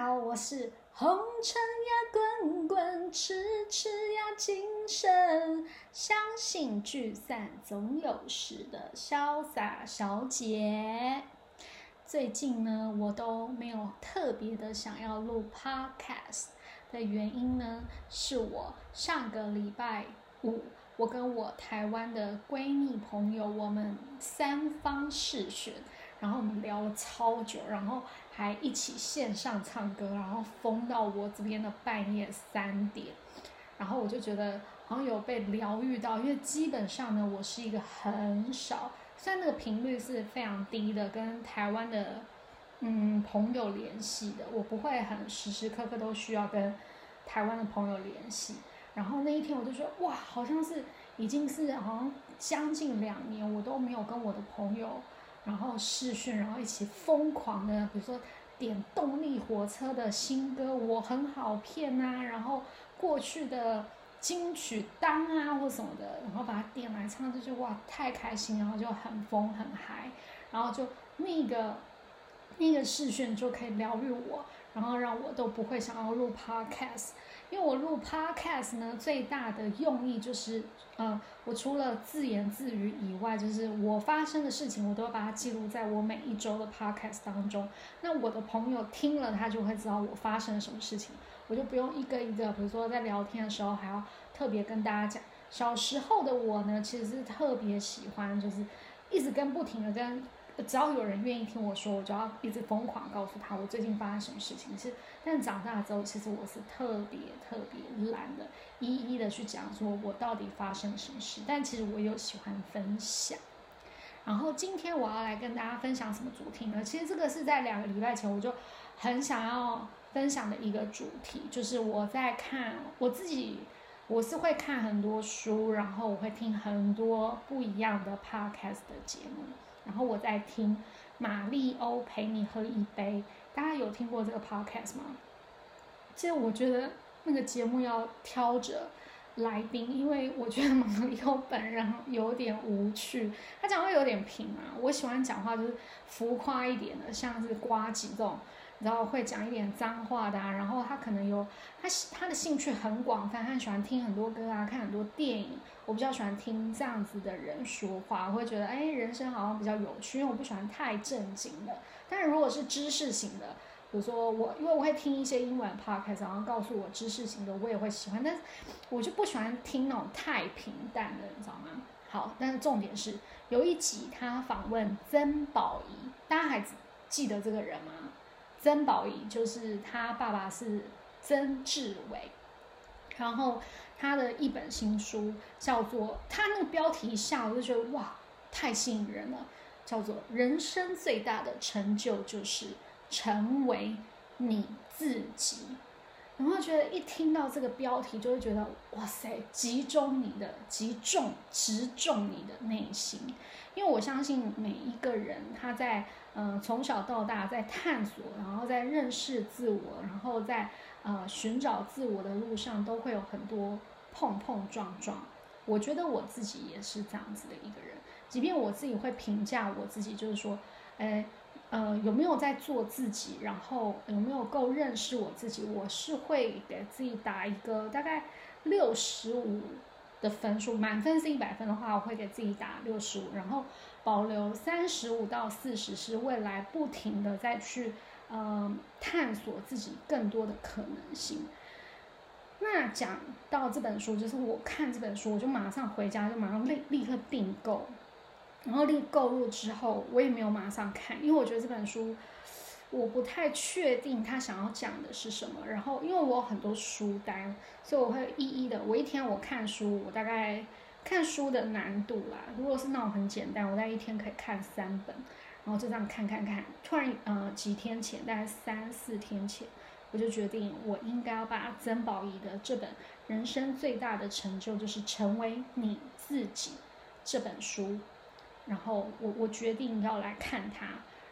好，我是红尘呀滚滚，痴痴呀今生，相信聚散总有时的潇洒小姐。最近呢，我都没有特别的想要录 podcast 的原因呢，是我上个礼拜五，我跟我台湾的闺蜜朋友，我们三方试选。然后我们聊了超久，然后还一起线上唱歌，然后疯到我这边的半夜三点，然后我就觉得好像有被疗愈到，因为基本上呢，我是一个很少，虽然那个频率是非常低的，跟台湾的嗯朋友联系的，我不会很时时刻刻都需要跟台湾的朋友联系。然后那一天我就说，哇，好像是已经是好像将近两年，我都没有跟我的朋友。然后视讯，然后一起疯狂的，比如说点动力火车的新歌，我很好骗啊，然后过去的金曲单啊或什么的，然后把它点来唱，就觉得哇太开心，然后就很疯很嗨，然后就那个那个视讯就可以疗愈我，然后让我都不会想要录 podcast。因为我录 podcast 呢，最大的用意就是，嗯，我除了自言自语以外，就是我发生的事情，我都要把它记录在我每一周的 podcast 当中。那我的朋友听了，他就会知道我发生了什么事情，我就不用一个一个，比如说在聊天的时候还要特别跟大家讲。小时候的我呢，其实是特别喜欢，就是一直跟不停的跟。只要有人愿意听我说，我就要一直疯狂告诉他我最近发生什么事情。是，但长大之后，其实我是特别特别懒的，一一的去讲说我到底发生什么事。但其实我有喜欢分享。然后今天我要来跟大家分享什么主题呢？其实这个是在两个礼拜前我就很想要分享的一个主题，就是我在看我自己，我是会看很多书，然后我会听很多不一样的 podcast 的节目。然后我在听马丽欧陪你喝一杯，大家有听过这个 podcast 吗？其实我觉得那个节目要挑着来宾，因为我觉得马丽欧本人有点无趣，他讲话有点平啊。我喜欢讲话就是浮夸一点的，像是瓜吉这种。然后会讲一点脏话的啊，然后他可能有他他的兴趣很广泛，他喜欢听很多歌啊，看很多电影。我比较喜欢听这样子的人说话，我会觉得哎，人生好像比较有趣，因为我不喜欢太正经的。但是如果是知识型的，比如说我，因为我会听一些英文 podcast，然后告诉我知识型的，我也会喜欢。但是我就不喜欢听那种太平淡的，你知道吗？好，但是重点是有一集他访问曾宝仪，大家还记得这个人吗？曾宝仪就是他爸爸是曾志伟，然后他的一本新书叫做他那个标题一下我就觉得哇太吸引人了，叫做人生最大的成就就是成为你自己。然后觉得一听到这个标题就会觉得哇塞，集中你的，集中直中你的内心，因为我相信每一个人他在。嗯，从小到大在探索，然后在认识自我，然后在呃寻找自我的路上，都会有很多碰碰撞撞。我觉得我自己也是这样子的一个人，即便我自己会评价我自己，就是说，哎，呃有没有在做自己，然后有没有够认识我自己，我是会给自己打一个大概六十五的分数，满分是一百分的话，我会给自己打六十五，然后。保留三十五到四十是未来不停的再去，呃，探索自己更多的可能性。那讲到这本书，就是我看这本书，我就马上回家，就马上立立刻订购，然后立购入之后，我也没有马上看，因为我觉得这本书我不太确定他想要讲的是什么。然后因为我有很多书单，所以我会一一的，我一天我看书，我大概。看书的难度啦，如果是那种很简单，我在一天可以看三本，然后就这样看看看。突然，呃，几天前，大概三四天前，我就决定我应该要把曾宝仪的这本《人生最大的成就就是成为你自己》这本书，然后我我决定要来看它，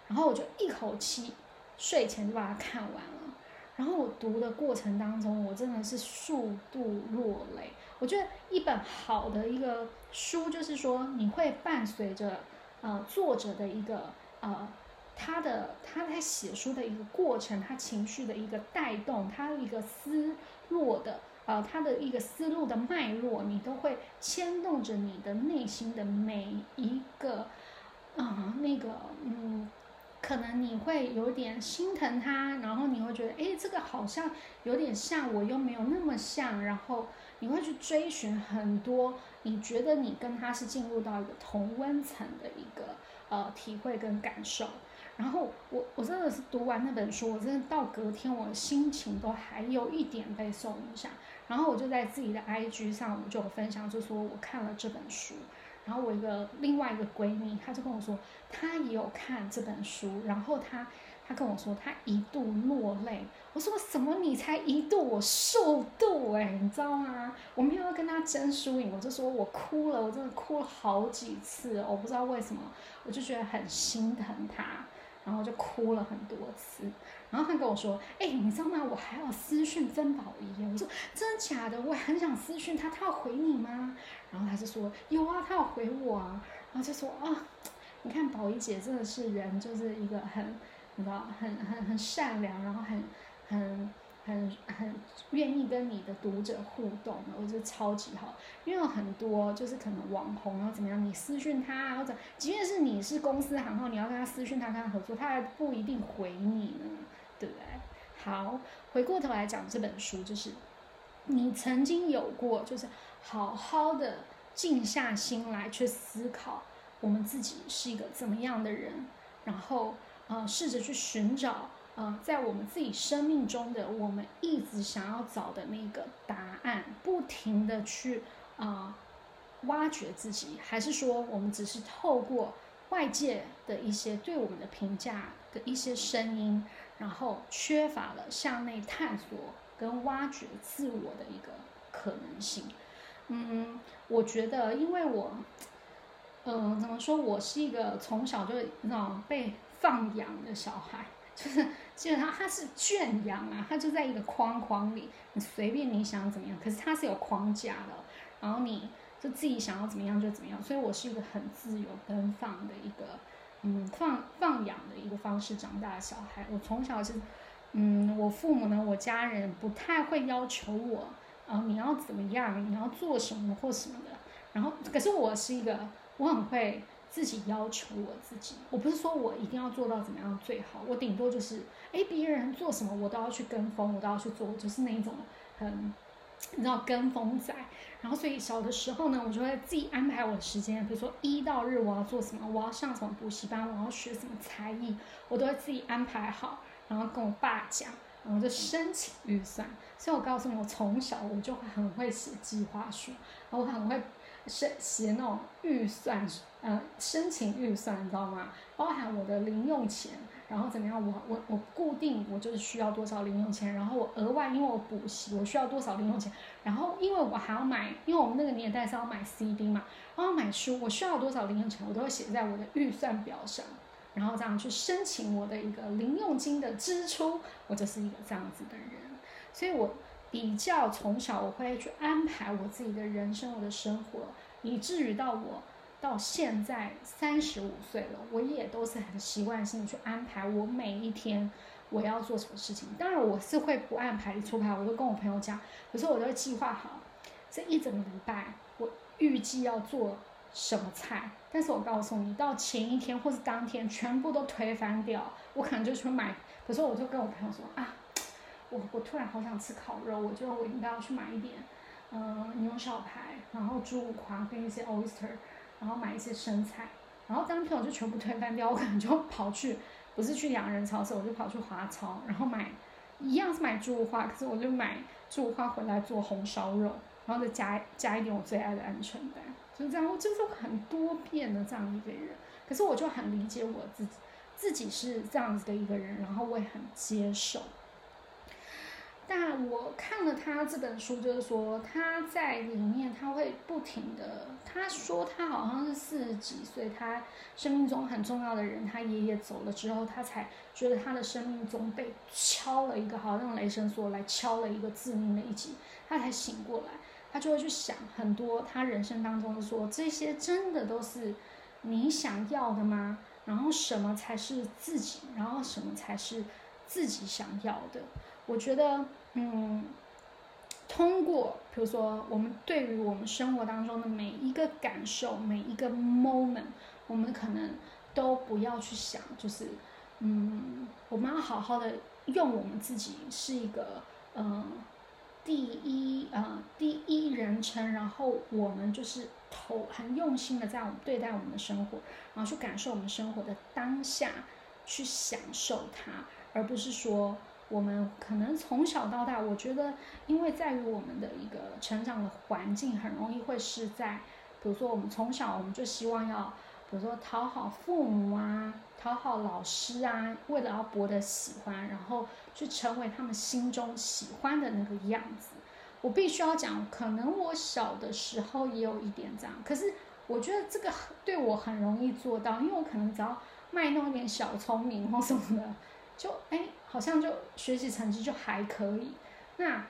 然后我就一口气睡前就把它看完了。然后我读的过程当中，我真的是数度落泪。我觉得一本好的一个书，就是说你会伴随着呃作者的一个呃他的他在写书的一个过程，他情绪的一个带动，他一个思落的呃，他的一个思路的脉络，你都会牵动着你的内心的每一个啊，那个嗯。可能你会有点心疼他，然后你会觉得，哎，这个好像有点像，我又没有那么像，然后你会去追寻很多，你觉得你跟他是进入到一个同温层的一个呃体会跟感受。然后我我真的是读完那本书，我真的到隔天我的心情都还有一点被受影响。然后我就在自己的 IG 上，我就有分享，就说我看了这本书。然后我一个另外一个闺蜜，她就跟我说，她也有看这本书，然后她她跟我说，她一度落泪。我说什么？你才一度，我数度哎，你知道吗？我没有跟她争输赢，我就说我哭了，我真的哭了好几次，我不知道为什么，我就觉得很心疼她，然后就哭了很多次。然后他跟我说：“哎，你知道吗？我还要私讯曾宝仪。”我说：“真的假的？我很想私讯他，他要回你吗？”然后他就说：“有啊，他要回我啊。”然后就说：“啊，你看宝仪姐真的是人，就是一个很，你知道，很很很善良，然后很很很很愿意跟你的读者互动，我觉得超级好。因为有很多就是可能网红然后怎么样，你私讯他或者，即便是你是公司行号，你要跟他私讯他跟他合作，他还不一定回你呢。”对不对？好，回过头来讲这本书，就是你曾经有过，就是好好的静下心来去思考，我们自己是一个怎么样的人，然后呃，试着去寻找呃，在我们自己生命中的我们一直想要找的那个答案，不停的去啊挖掘自己，还是说我们只是透过外界的一些对我们的评价的一些声音？然后缺乏了向内探索跟挖掘自我的一个可能性。嗯，我觉得，因为我，嗯，怎么说，我是一个从小就那种被放养的小孩，就是基本上他是圈养啊，他就在一个框框里，你随便你想怎么样，可是他是有框架的，然后你就自己想要怎么样就怎么样，所以我是一个很自由奔放的一个。嗯，放放养的一个方式长大的小孩，我从小是，嗯，我父母呢，我家人不太会要求我，啊，你要怎么样，你要做什么或什么的。然后，可是我是一个，我很会自己要求我自己。我不是说我一定要做到怎么样最好，我顶多就是，哎，别人做什么我都要去跟风，我都要去做，就是那一种很。你知道跟风仔，然后所以小的时候呢，我就会自己安排我的时间，比如说一到日我要做什么，我要上什么补习班，我要学什么才艺，我都会自己安排好，然后跟我爸讲，然后就申请预算。所以我告诉你，我从小我就很会写计划书，然后我很会写写那种预算，呃，申请预算，你知道吗？包含我的零用钱。然后怎么样？我我我固定我就是需要多少零用钱，然后我额外因为我补习我需要多少零用钱，然后因为我还要买，因为我们那个年代是要买 CD 嘛，然后买书我需要多少零用钱，我都会写在我的预算表上，然后这样去申请我的一个零用金的支出，我就是一个这样子的人，所以我比较从小我会去安排我自己的人生我的生活，以至于到我。到现在三十五岁了，我也都是很习惯性的去安排我每一天我要做什么事情。当然，我是会不按牌理出牌，我会跟我朋友讲，可是我都会计划好这一整个礼拜我预计要做什么菜。但是我告诉你，到前一天或是当天全部都推翻掉，我可能就去买。可是我就跟我朋友说啊，我我突然好想吃烤肉，我觉得我应该要去买一点，嗯，牛小排，然后猪五花跟一些 oyster。然后买一些生菜，然后当天我就全部推翻掉，我可能就跑去，不是去洋人超市，我就跑去华超，然后买，一样是买猪五花，可是我就买猪五花回来做红烧肉，然后再加加一点我最爱的鹌鹑蛋，就这样，我就是很多变的这样一个人，可是我就很理解我自己，自己是这样子的一个人，然后我也很接受。但我看了他这本书，就是说他在里面他会不停的，他说他好像是四十几岁，他生命中很重要的人，他爷爷走了之后，他才觉得他的生命中被敲了一个，好像雷神索来敲了一个致命的一击，他才醒过来，他就会去想很多他人生当中说这些真的都是你想要的吗？然后什么才是自己，然后什么才是自己想要的。我觉得，嗯，通过比如说我们对于我们生活当中的每一个感受，每一个 moment，我们可能都不要去想，就是嗯，我们要好好的用我们自己是一个嗯。第一，呃，第一人称，然后我们就是投很用心的在我们对待我们的生活，然后去感受我们生活的当下，去享受它，而不是说我们可能从小到大，我觉得，因为在于我们的一个成长的环境，很容易会是在，比如说我们从小我们就希望要。比如说讨好父母啊，讨好老师啊，为了要博得喜欢，然后去成为他们心中喜欢的那个样子。我必须要讲，可能我小的时候也有一点这样，可是我觉得这个对我很容易做到，因为我可能只要卖弄一点小聪明或什么的，就哎，好像就学习成绩就还可以。那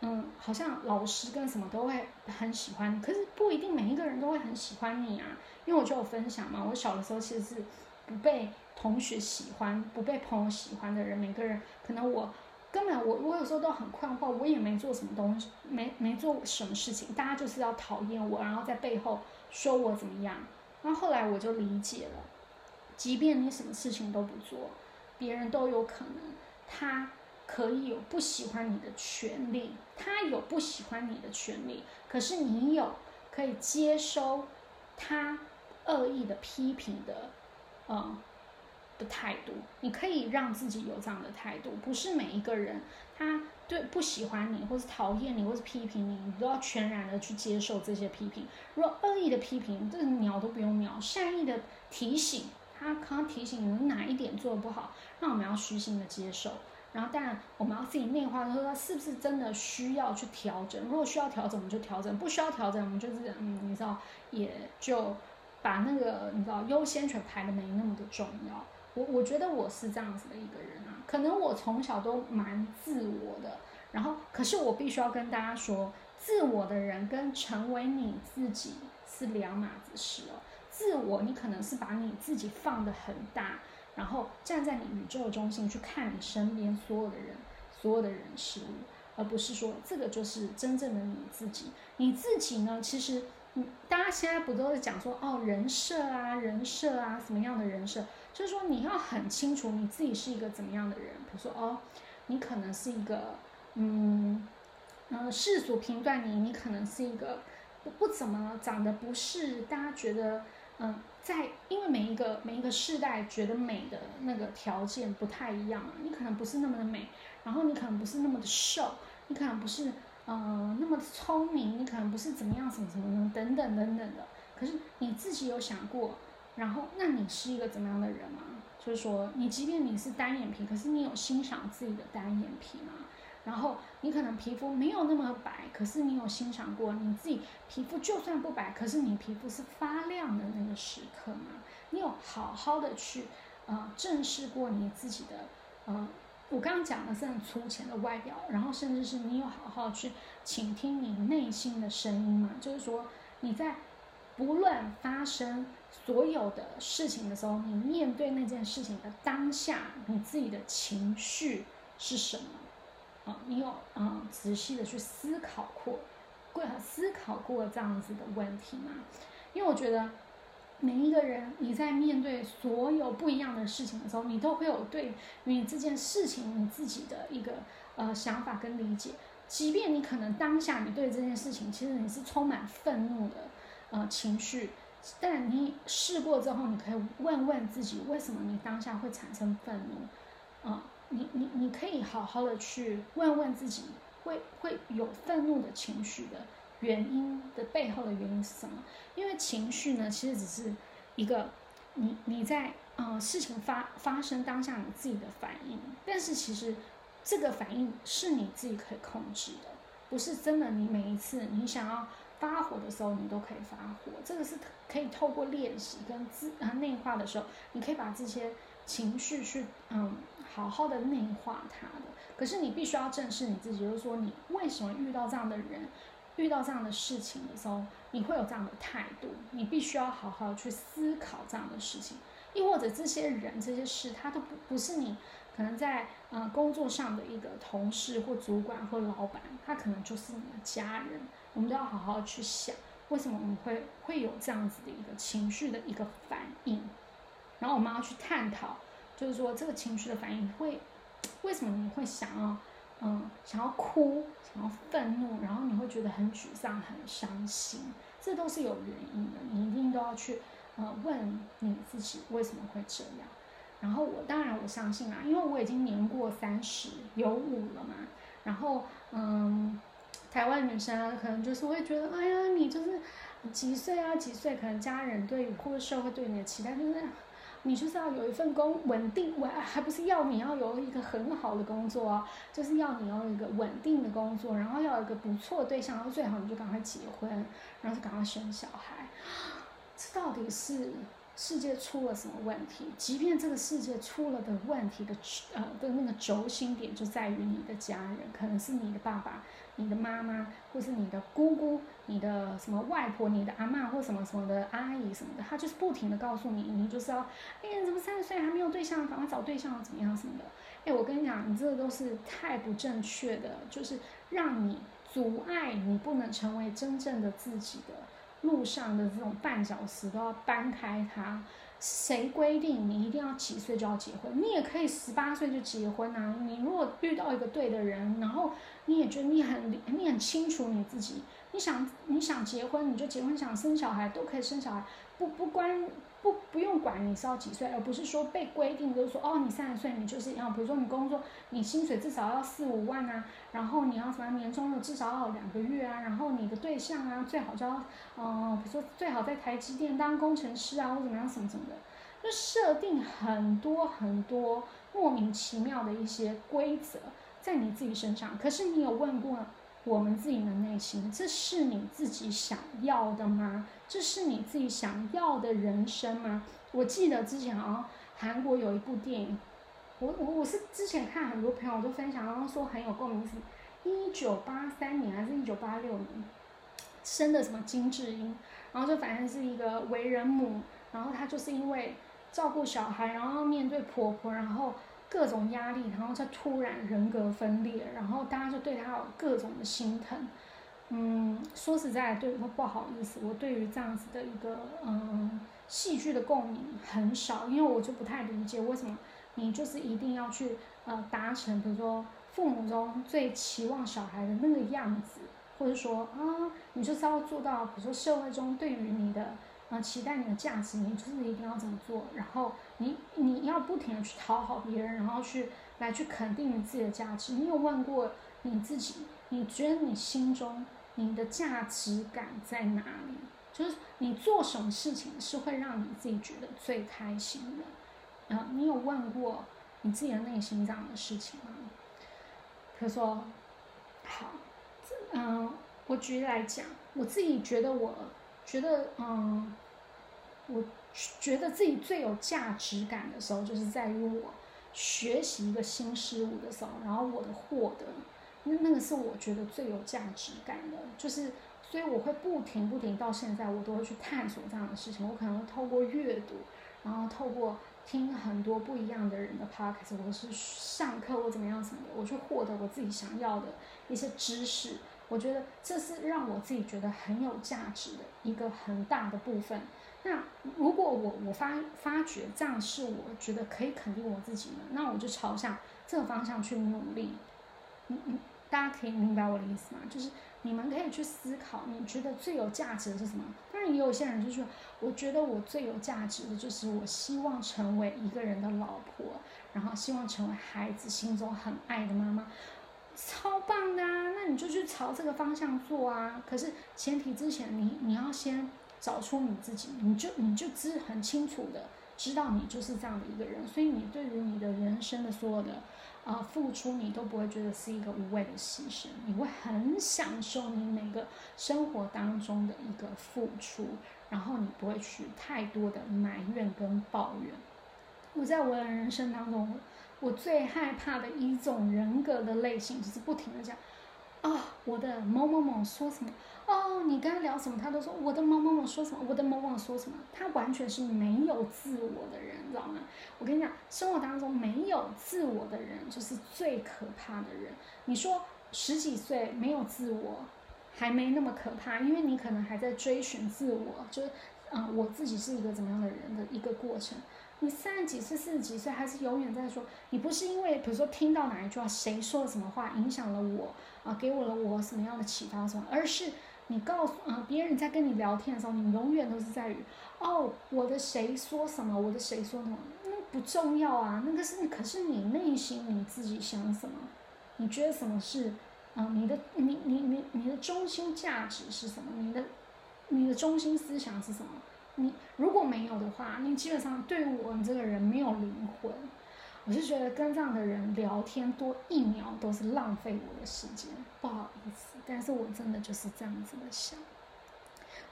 嗯，好像老师跟什么都会很喜欢，可是不一定每一个人都会很喜欢你啊。因为我就有分享嘛，我小的时候其实是不被同学喜欢、不被朋友喜欢的人。每个人可能我根本我我有时候都很困惑，我也没做什么东西，没没做什么事情，大家就是要讨厌我，然后在背后说我怎么样。然后后来我就理解了，即便你什么事情都不做，别人都有可能，他可以有不喜欢你的权利，他有不喜欢你的权利，可是你有可以接收他。恶意的批评的，嗯，的态度，你可以让自己有这样的态度。不是每一个人，他对不喜欢你，或是讨厌你，或是批评你，你都要全然的去接受这些批评。如果恶意的批评，这鸟都不用鸟；善意的提醒，他可能提醒你哪一点做的不好，那我们要虚心的接受。然后，当然我们要自己内化，说是不是真的需要去调整。如果需要调整，我们就调整；不需要调整，我们就是嗯，你知道，也就。把那个你知道优先权排的没那么的重要，我我觉得我是这样子的一个人啊，可能我从小都蛮自我的，然后可是我必须要跟大家说，自我的人跟成为你自己是两码子事哦。自我你可能是把你自己放的很大，然后站在你宇宙中心去看你身边所有的人、所有的人事物，而不是说这个就是真正的你自己。你自己呢，其实。大家现在不都是讲说哦人设啊人设啊什么样的人设？就是说你要很清楚你自己是一个怎么样的人。比如说哦，你可能是一个嗯嗯世俗评断你，你可能是一个不不怎么长得不是大家觉得嗯在因为每一个每一个世代觉得美的那个条件不太一样，你可能不是那么的美，然后你可能不是那么的瘦，你可能不是。嗯，那么聪明，你可能不是怎么样，什么什么等等等等的。可是你自己有想过，然后那你是一个怎么样的人吗？就是说，你即便你是单眼皮，可是你有欣赏自己的单眼皮吗？然后你可能皮肤没有那么白，可是你有欣赏过你自己皮肤就算不白，可是你皮肤是发亮的那个时刻吗？你有好好的去呃正视过你自己的呃。我刚刚讲的是很粗浅的外表，然后甚至是你有好好去倾听你内心的声音吗？就是说你在不论发生所有的事情的时候，你面对那件事情的当下，你自己的情绪是什么？你有嗯仔细的去思考过，过思考过这样子的问题吗？因为我觉得。每一个人，你在面对所有不一样的事情的时候，你都会有对于这件事情你自己的一个呃想法跟理解。即便你可能当下你对这件事情，其实你是充满愤怒的呃情绪，但你试过之后，你可以问问自己，为什么你当下会产生愤怒？啊，你你你可以好好的去问问自己，会会有愤怒的情绪的。原因的背后的原因是什么？因为情绪呢，其实只是一个你你在呃事情发发生当下你自己的反应，但是其实这个反应是你自己可以控制的，不是真的你每一次你想要发火的时候你都可以发火，这个是可以透过练习跟自啊内化的时候，你可以把这些情绪去嗯好好的内化它的。可是你必须要正视你自己，就是说你为什么遇到这样的人？遇到这样的事情的时候，你会有这样的态度，你必须要好好去思考这样的事情。亦或者这些人、这些事，他都不不是你可能在呃工作上的一个同事或主管或老板，他可能就是你的家人。我们都要好好去想，为什么我们会会有这样子的一个情绪的一个反应，然后我们要去探讨，就是说这个情绪的反应会为什么你会想要嗯想要哭、想要愤怒，然后你会觉得很沮丧、很伤心，这都是有原因的，你一定都要去呃问你自己为什么会这样。然后我当然我相信啦，因为我已经年过三十有五了嘛，然后嗯。台湾女生，可能就是会觉得，哎呀，你就是几岁啊？几岁？可能家人对或者社会对你的期待就是，你就是要有一份工稳定，我还不是要你要有一个很好的工作啊，就是要你要有一个稳定的工作，然后要有一个不错的对象，然后最好你就赶快结婚，然后就赶快生小孩。这到底是世界出了什么问题？即便这个世界出了的问题的呃的那个轴心点就在于你的家人，可能是你的爸爸。你的妈妈，或是你的姑姑、你的什么外婆、你的阿妈或什么什么的阿姨什么的，她就是不停的告诉你，你就是要，哎你，怎么三十岁还没有对象，赶快找对象，怎么样什么的。哎，我跟你讲，你这个都是太不正确的，就是让你阻碍你不能成为真正的自己的路上的这种绊脚石都要搬开它。谁规定你一定要几岁就要结婚？你也可以十八岁就结婚啊！你如果遇到一个对的人，然后你也觉得你很你很清楚你自己，你想你想结婚你就结婚，想生小孩都可以生小孩，不不关。不不用管你是要几岁，而不是说被规定就是说哦，你三十岁你就是要，比如说你工作，你薪水至少要四五万啊，然后你要什么年终的至少要两个月啊，然后你的对象啊最好就要，嗯，比如说最好在台积电当工程师啊，或怎么样什么什么的，就设定很多很多莫名其妙的一些规则在你自己身上。可是你有问过我们自己的内心，这是你自己想要的吗？这是你自己想要的人生吗？我记得之前啊，韩国有一部电影，我我我是之前看很多朋友都分享，然后说很有共鸣，是一九八三年还是一九八六年生的什么金智英，然后就反正是一个为人母，然后她就是因为照顾小孩，然后面对婆婆，然后各种压力，然后她突然人格分裂，然后大家就对他有各种的心疼。嗯，说实在，对我不好意思，我对于这样子的一个嗯戏剧的共鸣很少，因为我就不太理解为什么你就是一定要去呃达成，比如说父母中最期望小孩的那个样子，或者说啊，你就是要做到，比如说社会中对于你的呃期待你的价值，你就是一定要怎么做，然后你你要不停的去讨好别人，然后去来去肯定你自己的价值。你有问过你自己？你觉得你心中？你的价值感在哪里？就是你做什么事情是会让你自己觉得最开心的？啊，你有问过你自己的内心这样的事情吗？他说，好，嗯，我举例来讲，我自己觉得，我觉得，嗯，我觉得自己最有价值感的时候，就是在于我学习一个新事物的时候，然后我的获得。那那个是我觉得最有价值感的，就是所以我会不停不停到现在，我都会去探索这样的事情。我可能会透过阅读，然后透过听很多不一样的人的 podcast，或者是上课或怎么样什么的，我去获得我自己想要的一些知识。我觉得这是让我自己觉得很有价值的一个很大的部分。那如果我我发发觉这样是我觉得可以肯定我自己的，那我就朝向这个方向去努力。嗯嗯，大家可以明白我的意思吗？就是你们可以去思考，你觉得最有价值的是什么？当然，也有些人就是，我觉得我最有价值的就是我希望成为一个人的老婆，然后希望成为孩子心中很爱的妈妈，超棒的啊！那你就去朝这个方向做啊。可是前提之前，你你要先找出你自己，你就你就知很清楚的知道你就是这样的一个人，所以你对于你的人生的所有的。啊，付出你都不会觉得是一个无谓的牺牲，你会很享受你每个生活当中的一个付出，然后你不会去太多的埋怨跟抱怨。我在我的人生当中，我最害怕的一种人格的类型就是不停的讲，啊，我的某某某说什么？哦，你跟他聊什么，他都说我的某某某说什么，我的某某说什么，他完全是没有自我的人，知道吗？我跟你讲，生活当中没有自我的人就是最可怕的人。你说十几岁没有自我，还没那么可怕，因为你可能还在追寻自我，就是啊，我自己是一个怎么样的人的一个过程。你三十几岁、四十几岁，还是永远在说，你不是因为比如说听到哪一句话，谁说了什么话影响了我啊，给我了我什么样的启发什么，而是。你告诉啊，别人在跟你聊天的时候，你永远都是在于，哦，我的谁说什么，我的谁说什么，那不重要啊，那个是，可是你内心你自己想什么，你觉得什么是，啊，你的，你你你你的中心价值是什么？你的，你的中心思想是什么？你如果没有的话，你基本上对我你这个人没有灵魂。我是觉得跟这样的人聊天多一秒都是浪费我的时间，不好意思，但是我真的就是这样子的想。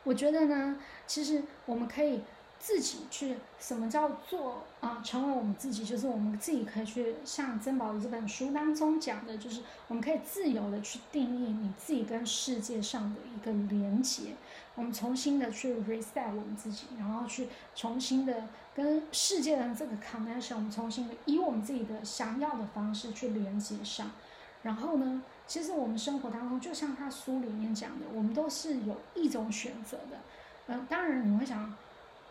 我觉得呢，其实我们可以自己去，什么叫做啊，成为我们自己，就是我们自己可以去像曾宝仪这本书当中讲的，就是我们可以自由的去定义你自己跟世界上的一个连接。我们重新的去 reset 我们自己，然后去重新的跟世界的这个 connection，我们重新的以我们自己的想要的方式去连接上。然后呢，其实我们生活当中，就像他书里面讲的，我们都是有一种选择的。嗯，当然你会想，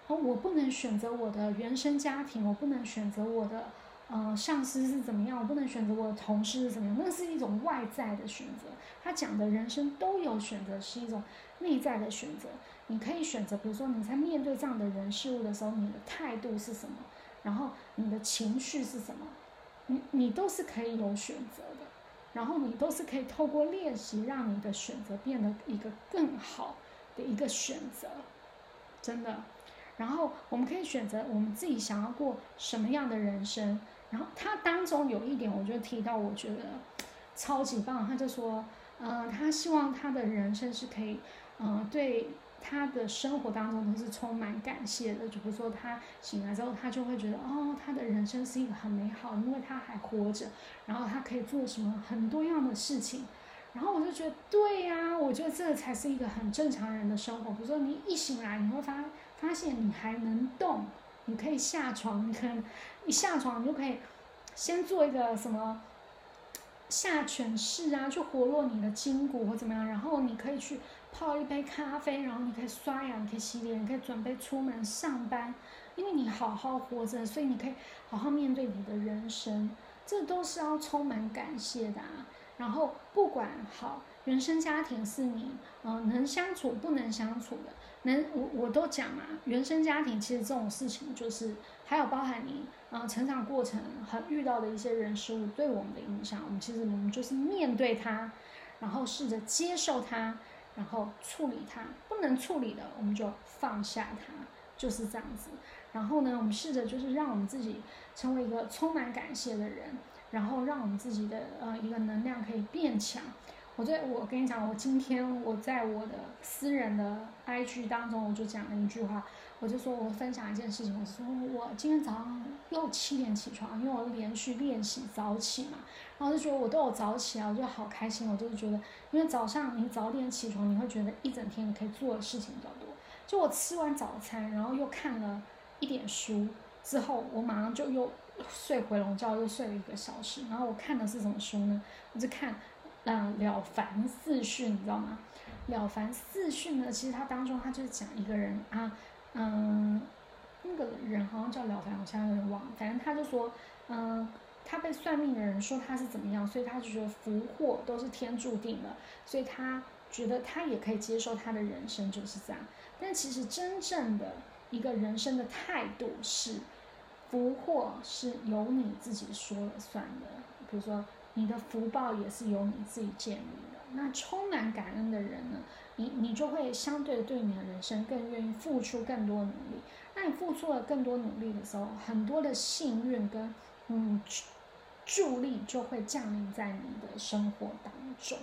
哦，我不能选择我的原生家庭，我不能选择我的。呃，上司是怎么样？我不能选择我的同事是怎么样，那是一种外在的选择。他讲的人生都有选择，是一种内在的选择。你可以选择，比如说你在面对这样的人事物的时候，你的态度是什么？然后你的情绪是什么？你你都是可以有选择的。然后你都是可以透过练习，让你的选择变得一个更好的一个选择，真的。然后我们可以选择我们自己想要过什么样的人生。然后他当中有一点，我就提到，我觉得超级棒。他就说，嗯，他希望他的人生是可以，嗯，对他的生活当中都是充满感谢的。就比如说，他醒来之后，他就会觉得，哦，他的人生是一个很美好，因为他还活着，然后他可以做什么很多样的事情。然后我就觉得，对呀，我觉得这才是一个很正常人的生活。比如说，你一醒来，你会发发现你还能动。你可以下床，你可能一下床你就可以先做一个什么下犬式啊，去活络你的筋骨或怎么样。然后你可以去泡一杯咖啡，然后你可以刷牙，你可以洗脸，你可以准备出门上班。因为你好好活着，所以你可以好好面对你的人生。这都是要充满感谢的啊。然后不管好原生家庭是你嗯能相处不能相处的。能我我都讲嘛，原生家庭其实这种事情就是还有包含你啊成长过程很遇到的一些人事物对我们的影响，我们其实我们就是面对它，然后试着接受它，然后处理它，不能处理的我们就放下它，就是这样子。然后呢，我们试着就是让我们自己成为一个充满感谢的人，然后让我们自己的呃一个能量可以变强。我在我跟你讲，我今天我在我的私人的 IG 当中，我就讲了一句话，我就说我分享一件事情，我说我今天早上又七点起床，因为我连续练习早起嘛，然后就觉得我都有早起啊，我就好开心，我就是觉得，因为早上你早点起床，你会觉得一整天你可以做的事情比较多。就我吃完早餐，然后又看了一点书之后，我马上就又睡回笼觉，又睡了一个小时。然后我看的是什么书呢？我就看。嗯，了凡四训，你知道吗？了凡四训呢，其实它当中，它就是讲一个人啊，嗯，那个人好像叫了凡，我现在有点忘了。反正他就说，嗯，他被算命的人说他是怎么样，所以他就觉得福祸都是天注定的，所以他觉得他也可以接受他的人生就是这样。但其实真正的一个人生的态度是，福祸是由你自己说了算的，比如说。你的福报也是由你自己建立的。那充满感恩的人呢？你你就会相对对你的人生更愿意付出更多努力。那你付出了更多努力的时候，很多的幸运跟嗯助力就会降临在你的生活当中。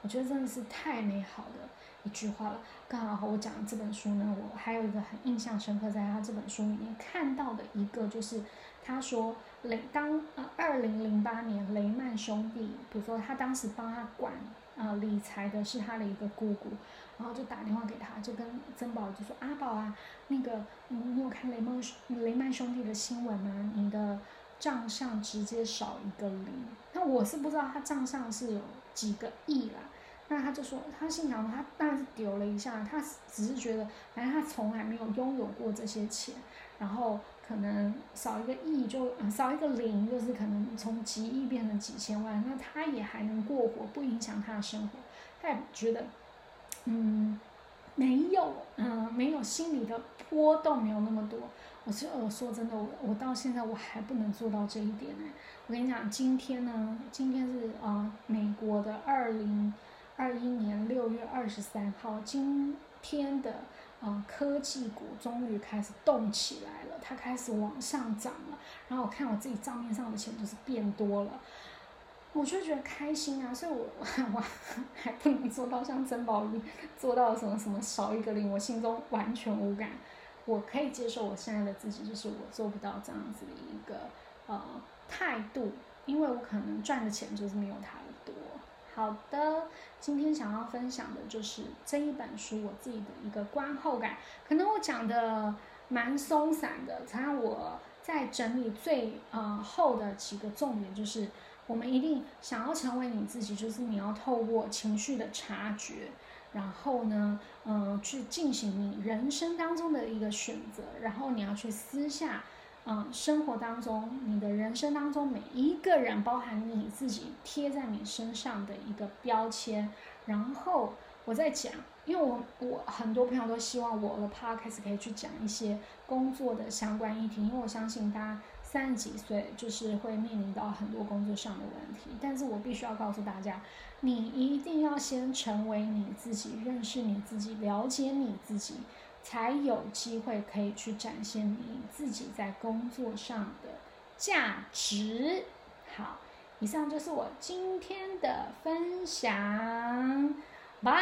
我觉得真的是太美好的一句话了。刚好我讲这本书呢，我还有一个很印象深刻，在他这本书里面看到的一个就是。他说雷当呃二零零八年雷曼兄弟，比如说他当时帮他管呃理财的是他的一个姑姑，然后就打电话给他，就跟曾宝就说阿宝啊，那个你有看雷曼雷曼兄弟的新闻吗？你的账上直接少一个零，那我是不知道他账上是有几个亿啦。那他就说，他心想，他当然是丢了一下，他只是觉得，反正他从来没有拥有过这些钱，然后可能少一个亿就少一个零，就是可能从几亿变成几千万，那他也还能过活，不影响他的生活，他也觉得，嗯，没有，嗯，没有心理的波动没有那么多。我是我说真的，我我到现在我还不能做到这一点呢。我跟你讲，今天呢，今天是啊，美国的二零。二一年六月二十三号，今天的呃科技股终于开始动起来了，它开始往上涨了。然后我看我自己账面上的钱就是变多了，我就觉得开心啊。所以我 我还不能做到像曾宝仪做到什么什么少一个零，我心中完全无感。我可以接受我现在的自己，就是我做不到这样子的一个呃态度，因为我可能赚的钱就是没有他。好的，今天想要分享的就是这一本书我自己的一个观后感。可能我讲的蛮松散的，才让我在整理最呃后的几个重点，就是我们一定想要成为你自己，就是你要透过情绪的察觉，然后呢，嗯，去进行你人生当中的一个选择，然后你要去私下。嗯，生活当中，你的人生当中，每一个人，包含你自己贴在你身上的一个标签。然后我在讲，因为我我很多朋友都希望我的 podcast 可以去讲一些工作的相关议题，因为我相信大家三十几岁就是会面临到很多工作上的问题。但是我必须要告诉大家，你一定要先成为你自己，认识你自己，了解你自己。才有机会可以去展现你自己在工作上的价值。好，以上就是我今天的分享。拜